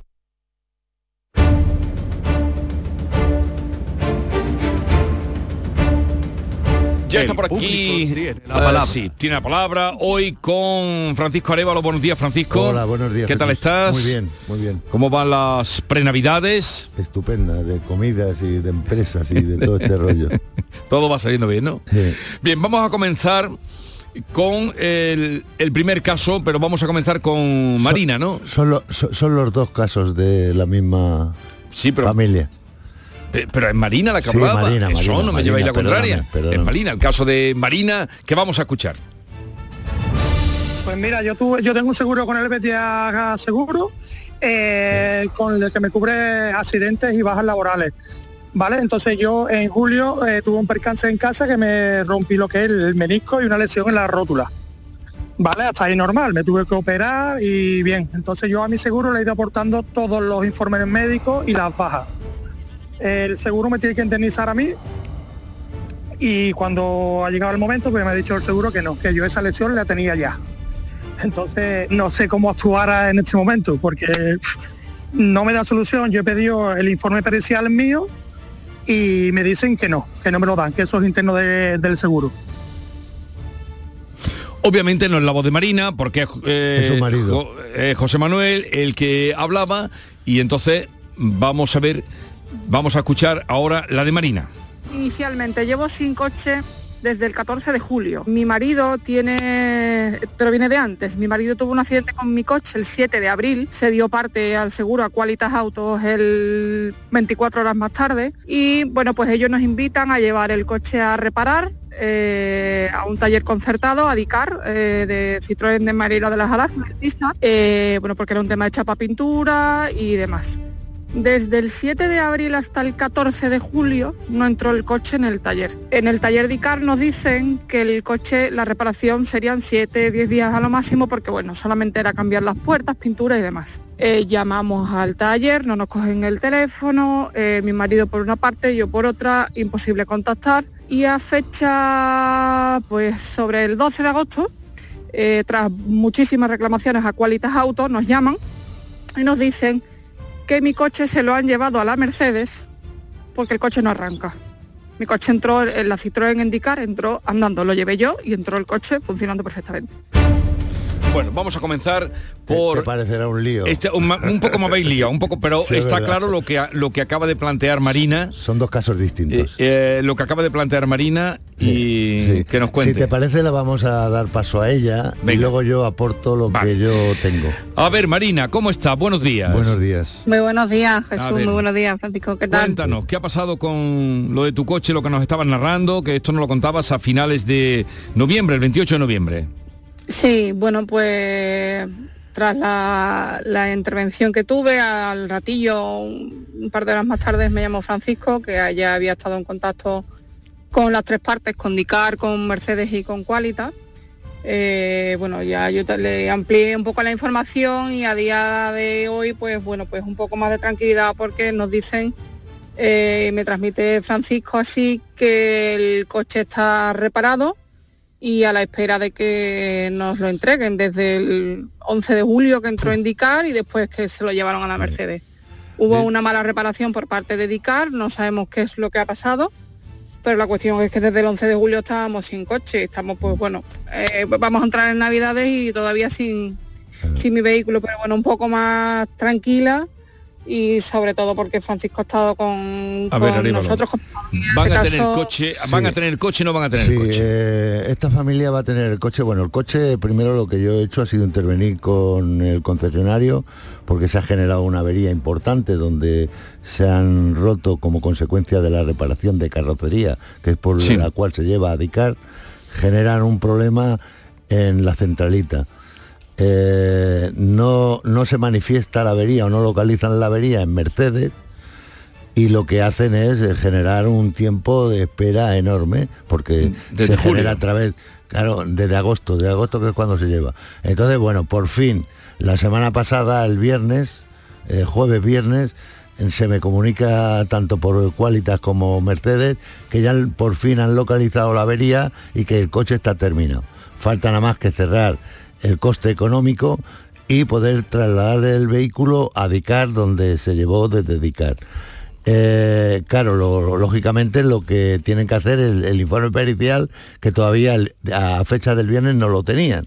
Ya está por aquí. la palabra. Eh, sí, tiene la palabra. Hoy con Francisco Arevalo. Buenos días, Francisco. Hola, buenos días. ¿Qué tal estás? Muy bien, muy bien. ¿Cómo van las prenavidades? Estupenda, de comidas y de empresas y de todo este rollo. Todo va saliendo bien, ¿no? Bien, vamos a comenzar con el, el primer caso, pero vamos a comenzar con Marina, ¿no? Son, lo- so- son los dos casos de la misma Sí, pero familia. Pe- Pero es Marina la que Sí, hablaba. Marina, Eso Marina, no me lleváis la contraria. perdóname. Es Marina, el caso de Marina que vamos a escuchar. Pues mira, yo tuve, yo tengo un seguro con el Betia Seguro, eh, con el que me cubre accidentes y bajas laborales. ¿Vale? Entonces yo en julio eh, tuve un percance en casa que me rompí lo que es el menisco y una lesión en la rótula. ¿Vale? Hasta ahí normal, me tuve que operar y bien. Entonces yo a mi seguro le he ido aportando todos los informes médicos y las bajas. El seguro me tiene que indemnizar a mí y cuando ha llegado el momento pues me ha dicho el seguro que no, que yo esa lesión la tenía ya. Entonces no sé cómo actuar en este momento porque no me da solución. Yo he pedido el informe pericial mío y me dicen que no, que no me lo dan, que eso es interno de- del seguro. Obviamente no es la voz de Marina, porque eh, Es su marido. Jo- eh, José Manuel el que hablaba y entonces vamos a ver, vamos a escuchar ahora la de Marina. Inicialmente llevo sin coche desde el 14 de julio. Mi marido tiene, pero viene de antes, mi marido tuvo un accidente con mi coche el 7 de abril, se dio parte al seguro a Qualitas Autos el 24 horas más tarde y bueno, pues ellos nos invitan a llevar el coche a reparar eh, a un taller concertado, a DICAR, eh, de Citroën de María de las Alas, eh, bueno, porque era un tema de chapa pintura y demás. Desde el 7 de abril hasta el 14 de julio no entró el coche en el taller. En el taller de ICAR nos dicen que el coche, la reparación serían 7, 10 días a lo máximo porque bueno, solamente era cambiar las puertas, pintura y demás. Eh, llamamos al taller, no nos cogen el teléfono, eh, mi marido por una parte, yo por otra, imposible contactar. Y a fecha, pues sobre el 12 de agosto, eh, tras muchísimas reclamaciones a Qualitas Autos, nos llaman y nos dicen que mi coche se lo han llevado a la Mercedes porque el coche no arranca. Mi coche entró, en la Citroën Indicar entró andando, lo llevé yo y entró el coche funcionando perfectamente. Bueno, vamos a comenzar por... Te parecerá un lío. Este, un, poco me habéis liado, un poco, pero Sí, está claro lo que, lo que acaba de plantear Marina. Son dos casos distintos. eh, lo que acaba de plantear Marina y Sí. que nos Si cuente. te parece, la vamos a dar paso a ella y luego yo aporto lo que yo tengo. A ver, Marina, ¿cómo está? Buenos días. Buenos días. Muy buenos días, A Jesús, ver. muy buenos días, Francisco, ¿qué tal? Cuéntanos, ¿qué ha pasado con lo de tu coche, lo que nos estabas narrando? Que esto no lo contabas a finales de noviembre, el 28 de noviembre. Sí, bueno, pues tras la, intervención que tuve, al ratillo, un, par de horas más tarde, me llamó Francisco, que ya había estado en contacto con las tres partes, con DICAR, con Mercedes y con Qualita. Eh, bueno, ya yo le amplié un poco la información y a día de hoy, pues bueno, pues un poco más de tranquilidad porque nos dicen, eh, me transmite Francisco así, que el coche está reparado y a la espera de que nos lo entreguen desde el 11 de julio que entró en DICAR y después que se lo llevaron a la Mercedes. Hubo una mala reparación por parte de DICAR, no sabemos qué es lo que ha pasado, pero la cuestión es que desde el 11 de julio estábamos sin coche, estamos pues bueno, eh, vamos a entrar en Navidades y todavía sin, sin mi vehículo, pero bueno, un poco más tranquila y sobre todo porque Francisco ha estado con, A ver, con Arévalo. nosotros. Con, Van este a tener caso- coche, van a tener coche, no van a tener Sí, coche. eh, esta familia va a tener el coche. Bueno, el coche, primero lo que yo he hecho ha sido intervenir con el concesionario porque se ha generado una avería importante donde se han roto como consecuencia de la reparación de carrocería, que es por Sí. la cual se lleva a DICAR, generan un problema en la centralita. Eh, no, no se manifiesta la avería o no localizan la avería en Mercedes, y lo que hacen es eh, generar un tiempo de espera enorme porque Desde se genera a través claro desde agosto de agosto que es cuando se lleva. Entonces bueno por fin la semana pasada el viernes eh, jueves viernes se me comunica tanto por Qualitas como Mercedes que ya por fin han localizado la avería y que el coche está terminado. Falta nada más que cerrar el coste económico y poder trasladar el vehículo a Dicar donde se llevó desde Dicar. Eh, claro, lo- lógicamente lo que tienen que hacer es el, informe pericial, que todavía el- a fecha del viernes no lo tenían.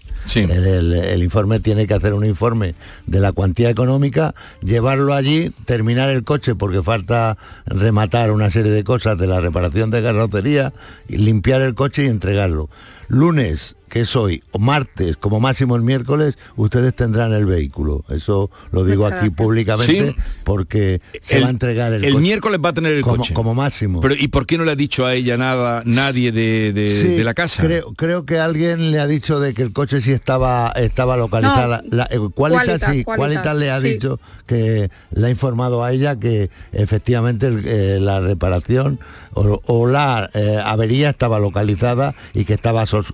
El, el- el informe tiene que hacer un informe de la cuantía económica, llevarlo allí, terminar el coche porque falta rematar una serie de cosas de la reparación de carrocería, y limpiar el coche y entregarlo. lunes, que es hoy, o martes, como máximo el miércoles, ustedes tendrán el vehículo. Eso lo digo Muchas aquí gracias. públicamente Sí. porque se El- va a entregar el, el coche. miércoles va a tener el como, coche. como máximo. Pero ¿y por qué no le ha dicho a ella nada nadie de, de- Sí, de la casa? Creo, creo que alguien le ha dicho de que el coche sí estaba estaba localizado. No, La- la- eh, Qualitas, Qualitas, sí, Qualitas, le ha sí. dicho que le ha informado a ella que efectivamente el- eh, la reparación o, o la eh, avería estaba localizada y que estaba sos-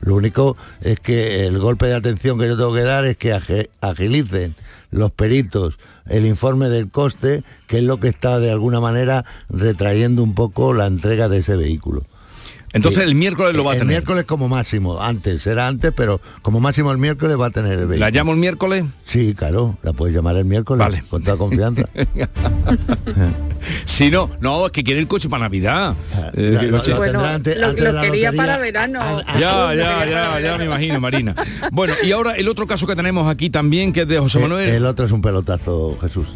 Lo único es que el golpe de atención que yo tengo que dar es que agilicen los peritos el informe del coste, que es lo que está de alguna manera retrayendo un poco la entrega de ese vehículo. Entonces Sí. el miércoles lo va a El tener. miércoles como máximo, antes, era antes, pero como máximo el miércoles va a tener el vehículo. ¿La llamo el miércoles? Sí, claro, la puedes llamar el miércoles Vale. con toda confianza. Si no, no, es que quiere el coche para Navidad. Eh, que el lo- coche- lo Bueno, tendrá antes- lo, antes de lo la quería lotería. para verano. Ya, ya, ya, ya me imagino, Marina. Bueno, y ahora el otro caso que tenemos aquí también, que es de José Manuel. El otro es un pelotazo, Jesús.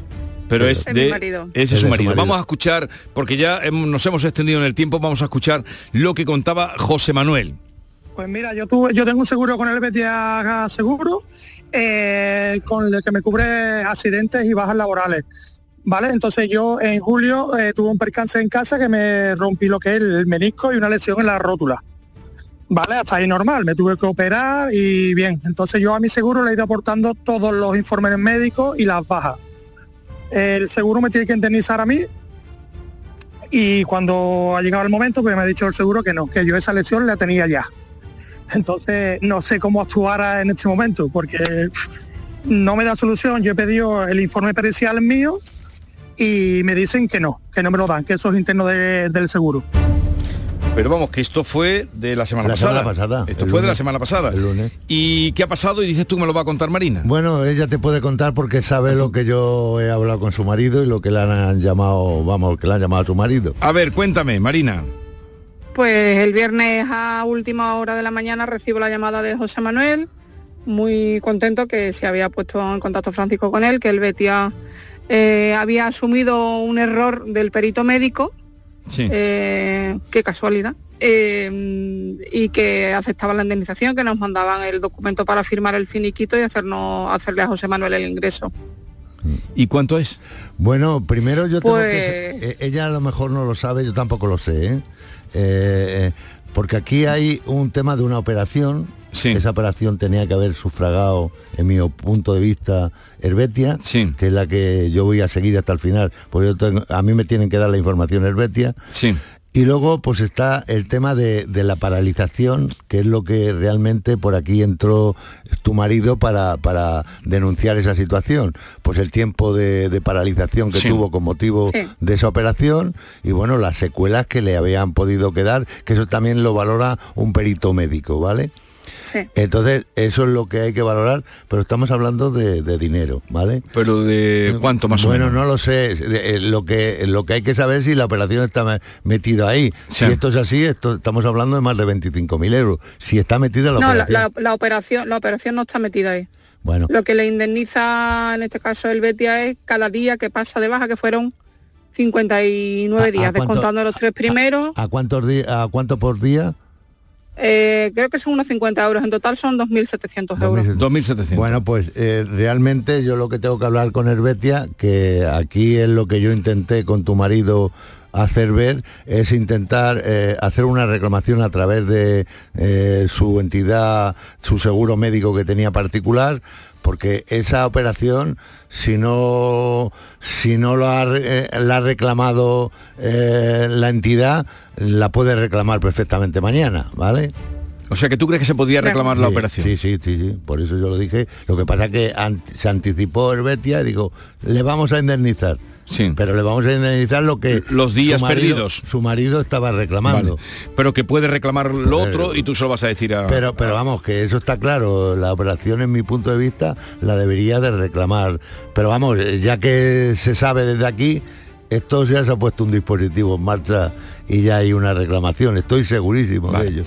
Pero es Es mi de marido. ese Es es de su su marido. marido. Vamos a escuchar, porque ya hemos- nos hemos extendido en el tiempo, vamos a escuchar lo que contaba José Manuel. Pues mira, yo tuve, yo tengo un seguro con el Betia Seguro, eh, con el que me cubre accidentes y bajas laborales. ¿Vale? Entonces yo en julio eh, tuve un percance en casa que me rompí lo que es el menisco y una lesión en la rótula. ¿Vale? Hasta ahí normal, me tuve que operar y bien. Entonces yo a mi seguro le he ido aportando todos los informes médicos y las bajas. El seguro me tiene que indemnizar a mí y cuando ha llegado el momento pues me ha dicho el seguro que no, que yo esa lesión la tenía ya. Entonces no sé cómo actuar en este momento porque no me da solución. Yo he pedido el informe pericial mío y me dicen que no, que no me lo dan, que eso es interno de- del seguro. Pero vamos, que esto fue de la semana La pasada. semana pasada, Esto fue de la semana pasada. El lunes. ¿Y qué ha pasado? Y dices tú me lo va a contar Marina. Bueno, ella te puede contar porque sabe lo que yo he hablado con su marido y lo que le han llamado, vamos, que le han llamado a su marido. A ver, cuéntame, Marina. Pues el viernes a última hora de la mañana recibo la llamada de José Manuel, muy contento que se había puesto en contacto Francisco con él, que el Betia eh, había asumido un error del perito médico, Sí. eh, qué casualidad, eh, y que aceptaban la indemnización, que nos mandaban el documento para firmar el finiquito y hacernos, hacerle a José Manuel el ingreso. ¿Y cuánto es? Bueno, primero yo tengo Pues- que... Ella a lo mejor no lo sabe, yo tampoco lo sé, ¿eh? Eh, porque aquí hay un tema de una operación. Esa operación tenía que haber sufragado, en mi punto de vista, Herbetia, que es la que yo voy a seguir hasta el final. Porque yo tengo- a mí me tienen que dar la información Herbetia. Sí. Y luego pues está el tema de, de la paralización, que es lo que realmente por aquí entró tu marido para, para denunciar esa situación. Pues el tiempo de, de paralización que Sí. tuvo con motivo Sí. de esa operación y bueno, las secuelas que le habían podido quedar, que eso también lo valora un perito médico, ¿vale? Entonces, eso es lo que hay que valorar, pero estamos hablando de, de dinero, ¿vale? Pero de cuánto más o bueno, menos. no lo sé. De- eh, Lo que, lo que hay que saber es si la operación está me- metida ahí. Sí. Si esto es así, esto, estamos hablando de más de 25.000 euros. Si está metida la No, operación. la- la operación, la operación no está metida ahí. Bueno, Lo que le indemniza en este caso el Betia es cada día que pasa de baja, que fueron 59 ¿A- a días, cuánto- descontando los tres primeros. ¿a cuántos días, a cuánto por día? Eh, creo que son unos 50 euros, en total son 2.700 euros. 2.700. Bueno, pues eh, realmente yo lo que tengo que hablar con Herbetia, que aquí es lo que yo intenté con tu marido hacer ver, es intentar eh, hacer una reclamación a través de eh, su entidad, su seguro médico que tenía particular, porque esa operación, si no, si no lo ha, re- eh, la ha reclamado eh, la entidad, la puede reclamar perfectamente mañana, ¿vale? O sea que tú crees que se podía reclamar la operación. Sí, sí, sí, sí, por eso yo lo dije. Lo que pasa es que an- se anticipó Herbetia y digo, le vamos a indemnizar. Sí. Pero le vamos a indemnizar lo que Los días su marido- perdidos. Su marido estaba reclamando. Vale. Pero que puede reclamar lo otro y tú se lo vas a decir a... Pero, pero vamos, que eso está claro. La operación, en mi punto de vista, la debería de reclamar. Pero vamos, ya que se sabe desde aquí, esto ya se ha puesto un dispositivo en marcha y ya hay una reclamación. Estoy segurísimo de ello.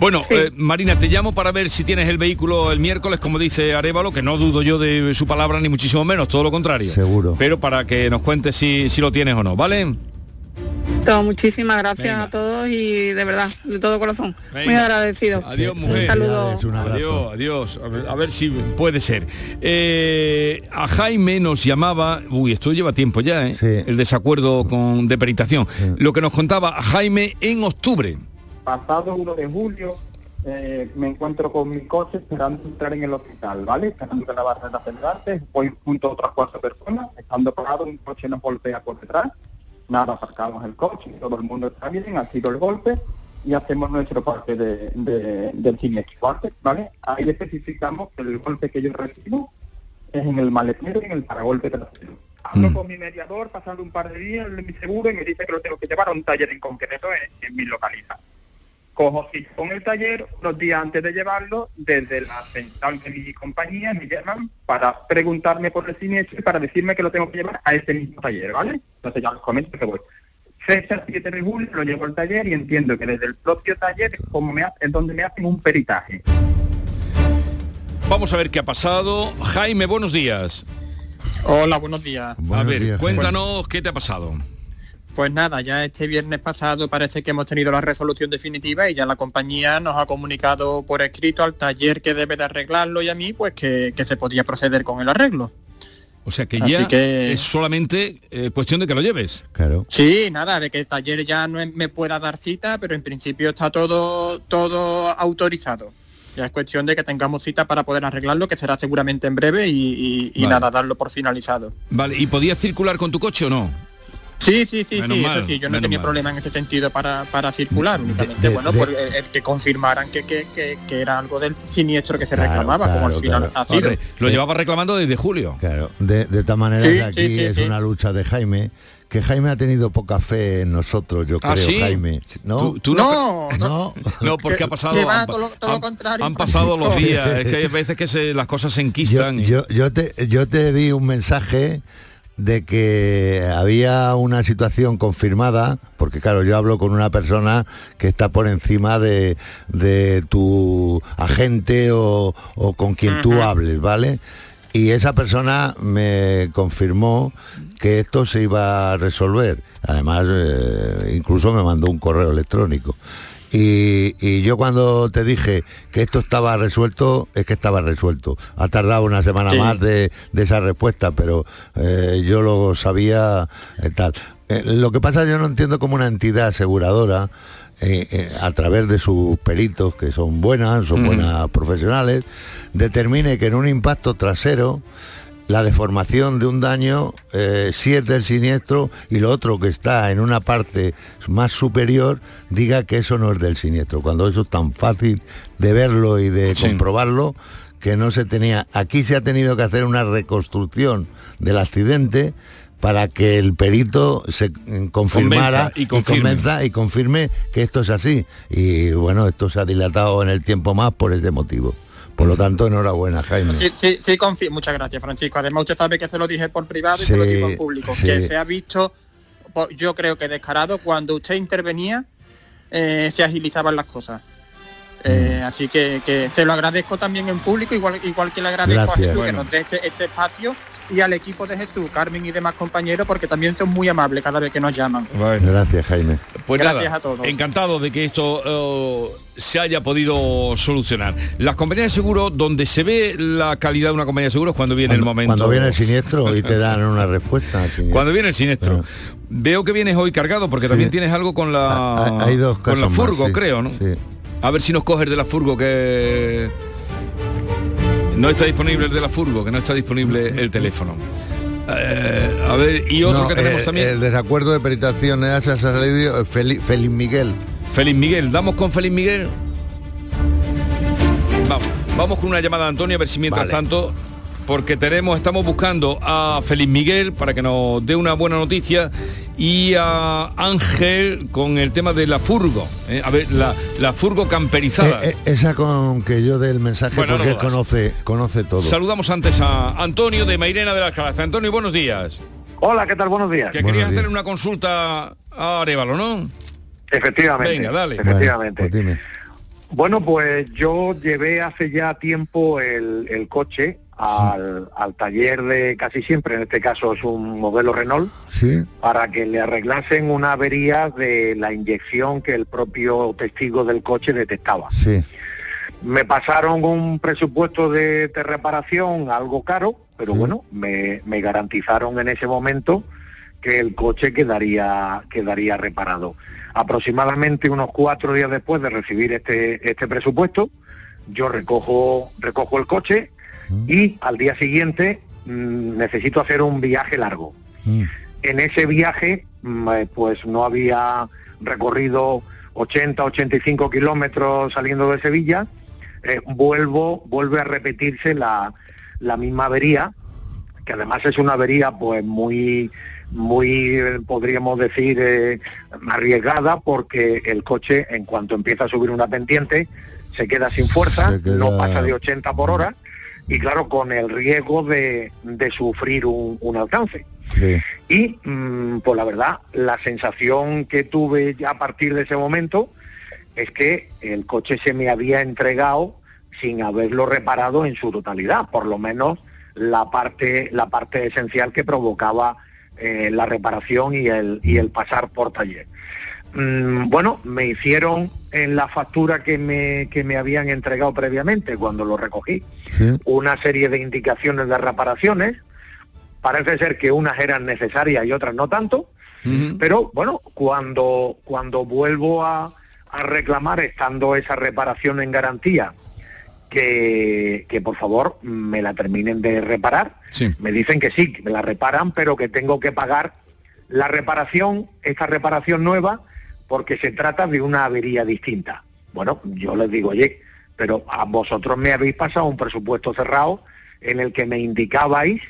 Bueno, eh, Marina, te llamo para ver si tienes el vehículo el miércoles, como dice Arevalo, que no dudo yo de su palabra, ni muchísimo menos, todo lo contrario. Seguro. Pero para que nos cuentes si, si lo tienes o no, ¿vale? Perfecto, muchísimas gracias a todos y de verdad, de todo corazón. Muy agradecido. Adiós, mujer. Un saludo. Adiós, adiós. A ver, a ver si puede ser. Eh, a Jaime nos llamaba, uy, esto lleva tiempo ya, ¿eh? el desacuerdo con de peritación. Lo que nos contaba Jaime en octubre. Pasado 1 de julio eh, me encuentro con mi coche esperando entrar en el hospital, ¿vale? Esperando que la barra de acelerante, voy junto a otras cuatro personas, estando parado, un coche nos golpea por detrás, nada, aparcamos el coche, todo el mundo está bien, ha sido el golpe y hacemos nuestro parte de, de- del siniestro, ¿vale? Ahí especificamos que el golpe que yo recibo es en el maletero y en el paragolpe trasero. Hablo con mi mediador, pasando un par de días en mi seguro y me dice que lo tengo que llevar a un taller en concreto en, en mi localidad. Cojo cita con el taller, unos días antes de llevarlo, desde la central de mi compañía me llaman para preguntarme por el siniestro y para decirme que lo tengo que llevar a ese mismo taller, ¿vale? Entonces ya les comento que voy. Fecha 7 de julio, lo llevo al taller y entiendo que desde el propio taller es, como me ha- es donde me hacen un peritaje. Vamos a ver qué ha pasado. Jaime, buenos días. Hola, buenos días. a ver, cuéntanos qué te ha pasado. Pues nada, ya este viernes pasado parece que hemos tenido la resolución definitiva y ya la compañía nos ha comunicado por escrito al taller que debe de arreglarlo y a mí pues que, que se podía proceder con el arreglo. O sea que Así ya que- es solamente eh, cuestión de que lo lleves. Claro. Sí, nada, de que el taller ya no me pueda dar cita, pero en principio está todo, todo autorizado. Ya es cuestión de que tengamos cita para poder arreglarlo, que será seguramente en breve y, y- y Vale. nada, darlo por finalizado. Vale, ¿y podías circular con tu coche o no? Sí, sí, sí, Menos sí, mal, eso sí, yo no tenía mal. problema en ese sentido para, para circular, únicamente, de- bueno, de- por el, el que confirmaran que, que, que- que era algo del siniestro que se Claro, reclamaba, como al final claro. ha sido. Lo llevaba reclamando desde julio. Claro, de, de tal manera Sí, que aquí sí, es sí. una lucha de Jaime, que Jaime ha tenido poca fe en nosotros, yo ¿Ah, creo, sí? Jaime. ¿No? Tú- tú no, no, No, porque ha pasado... va han, todo lo- todo han- contrario, han pasado los días. Es que hay veces que se- las cosas se Yo, enquistan. y- yo, yo te, yo te di un mensaje de que había una situación confirmada, porque claro, yo hablo con una persona que está por encima de, de tu agente o, o con quien tú hables, ¿vale? Y esa persona me confirmó que esto se iba a resolver. Además, eh, incluso me mandó un correo electrónico. Y, y yo cuando te dije que esto estaba resuelto, es que estaba resuelto. Ha tardado una semana Sí. más de, de esa respuesta, pero eh, yo lo sabía eh, tal. Eh, lo que pasa yo no entiendo como una entidad aseguradora, eh, a través de sus peritos, que son buenas, son buenas profesionales, determine que en un impacto trasero la deformación de un daño eh, si es del siniestro y lo otro que está en una parte más superior diga que eso no es del siniestro, cuando eso es tan fácil de verlo y de Sí. comprobarlo que no se tenía. Aquí se ha tenido que hacer una reconstrucción del accidente para que el perito se mm, confirmara y convenza y confirme que esto es así. Y bueno, esto se ha dilatado en el tiempo más por ese motivo. Por lo tanto, enhorabuena, Jaime. Sí, sí, sí, muchas gracias, Francisco. Además, usted sabe que se lo dije por privado y Sí, se lo digo en público. sí. Que se ha visto, po- yo creo que descarado, cuando usted intervenía, eh, se agilizaban las cosas. Eh, Mm. así que, que se lo agradezco también en público, igual, igual que le agradezco Gracias. a Jesús Bueno. que nos dé este, este espacio y al equipo de Jesús, Carmen y demás compañeros, porque también son muy amables cada vez que nos llaman. Gracias, Jaime. Pues Gracias nada, a todos. encantado de que esto eh, se haya podido solucionar. Las compañías de seguros, donde se ve la calidad de una compañía de seguros cuando viene el momento. Cuando viene el siniestro y te dan una respuesta. Cuando viene el siniestro. Veo que vienes hoy cargado porque también tienes algo con la Hay- hay dos con la más, furgo, sí, creo, ¿no? sí. A ver si nos coges de la furgo que no está disponible el de la furgo, que no está disponible el teléfono. Eh, a ver, y otro No, que tenemos eh, también. El desacuerdo de se ha salido eh, Félix Miguel. Félix Miguel, ¿damos con Félix Miguel? Vamos, vamos con una llamada a Antonio a ver si mientras Vale. tanto, porque tenemos, estamos buscando a Félix Miguel para que nos dé una buena noticia y a Ángel con el tema de la furgo. ¿eh? A ver, la, la furgo camperizada. Eh, eh, esa con que yo dé el mensaje Bueno, porque no él conoce, conoce todo. Saludamos antes a Antonio de Mairena de las Calazas. Antonio, buenos días. Hola, ¿qué tal? Buenos días. Que querías hacer una consulta a Arevalo, ¿no? Efectivamente. Venga, dale. Efectivamente. Pues Bueno, pues yo llevé hace ya tiempo el, el coche al, al taller de casi siempre, en este caso es un modelo Renault, Sí. para que le arreglasen una avería de la inyección que el propio testigo del coche detectaba. Sí. Me pasaron un presupuesto de, de reparación algo caro, pero bueno, me, me garantizaron en ese momento que el coche quedaría, quedaría reparado. Aproximadamente unos cuatro días después de recibir este, este presupuesto, yo recojo, recojo el coche y al día siguiente mm, necesito hacer un viaje largo. En ese viaje, mm, eh, pues no había recorrido 80, 85 kilómetros saliendo de Sevilla, eh, vuelvo, vuelve a repetirse la, la misma avería, que además es una avería pues muy muy podríamos decir eh, arriesgada porque el coche en cuanto empieza a subir una pendiente se queda sin fuerza, queda- no pasa de 80 por hora y claro con el riesgo de, de sufrir un, un alcance. Sí. Y mm, pues la verdad, la sensación que tuve ya a partir de ese momento es que el coche se me había entregado sin haberlo reparado en su totalidad, por lo menos la parte, la parte esencial que provocaba eh, la reparación y el, y el pasar por taller. Mm, bueno, me hicieron en la factura que me, que me habían entregado previamente cuando lo recogí una serie de indicaciones de reparaciones. Parece ser que unas eran necesarias y otras no tanto. Pero bueno, cuando, cuando vuelvo a, a reclamar, estando esa reparación en garantía, que, que por favor me la terminen de reparar, me dicen que sí, que me la reparan, pero que tengo que pagar la reparación, esta reparación nueva, porque se trata de una avería distinta. Bueno, yo les digo, oye, pero a vosotros me habéis pasado un presupuesto cerrado en el que me indicabais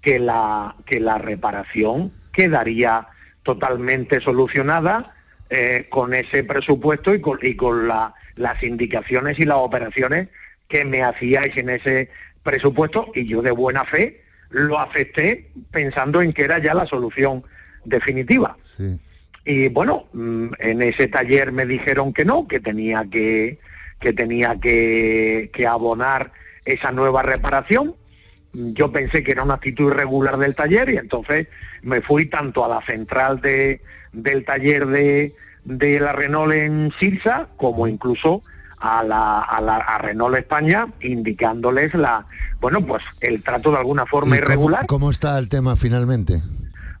que la, que la reparación quedaría totalmente solucionada eh, con ese presupuesto y con, y con la- las indicaciones y las operaciones que me hacíais en ese presupuesto y yo de buena fe lo acepté pensando en que era ya la solución definitiva. Y bueno, mm, en ese taller me dijeron que no, que tenía que, que tenía que, que abonar esa nueva reparación. Yo pensé que era una actitud irregular del taller y entonces me fui tanto a la central de, del taller de, de la Renault en Sirsa como incluso a la, a la a Renault España indicándoles la bueno pues el trato de alguna forma ¿Y cómo- irregular. ¿Cómo está el tema finalmente?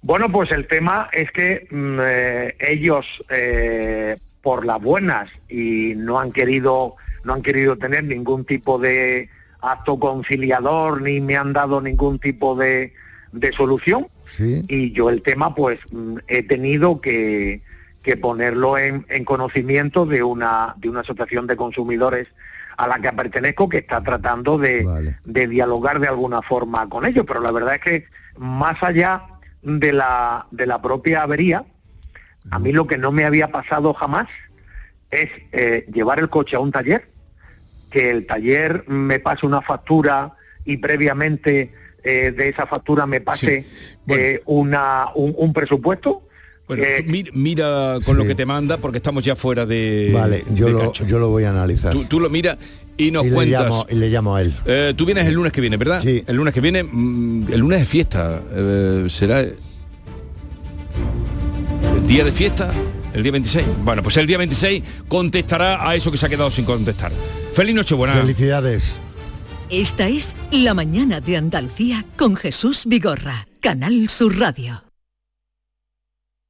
Bueno, pues el tema es que mm, eh, ellos eh, por las buenas y no han querido no han querido tener ningún tipo de acto conciliador ni me han dado ningún tipo de, de solución. Sí. y yo el tema pues mm, he tenido que, que ponerlo en, en conocimiento de una de una asociación de consumidores a la que pertenezco que está tratando de, de dialogar de alguna forma con ellos. Pero la verdad es que más allá de la de la propia avería a mí lo que no me había pasado jamás es eh, llevar el coche a un taller que el taller me pase una factura y previamente eh, de esa factura me pase eh, una, un, un presupuesto. Bueno, mi- mira con lo que te manda porque estamos ya fuera de. Vale, yo de lo, yo lo voy a analizar. Tú, tú lo miras y nos y, le cuentas. llamo, y le llamo a él. Eh, tú vienes el lunes que viene, ¿verdad? Sí. El lunes que viene, mm, el lunes de fiesta. eh, ¿Será el día de fiesta? ¿El día 26? Bueno, pues el día 26 contestará a eso que se ha quedado sin contestar. Feliz Nochebuena. Felicidades. Esta es La mañana de Andalucía con Jesús Vigorra, Canal Sur Radio.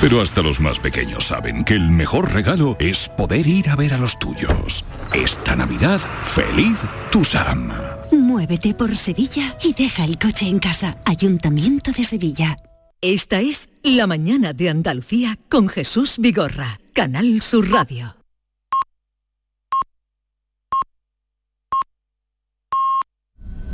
Pero hasta los más pequeños saben que el mejor regalo es poder ir a ver a los tuyos. Esta Navidad, feliz Tusam. Muévete por Sevilla y deja el coche en casa. Ayuntamiento de Sevilla. Esta es La mañana de Andalucía con Jesús Vigorra, Canal Sur Radio.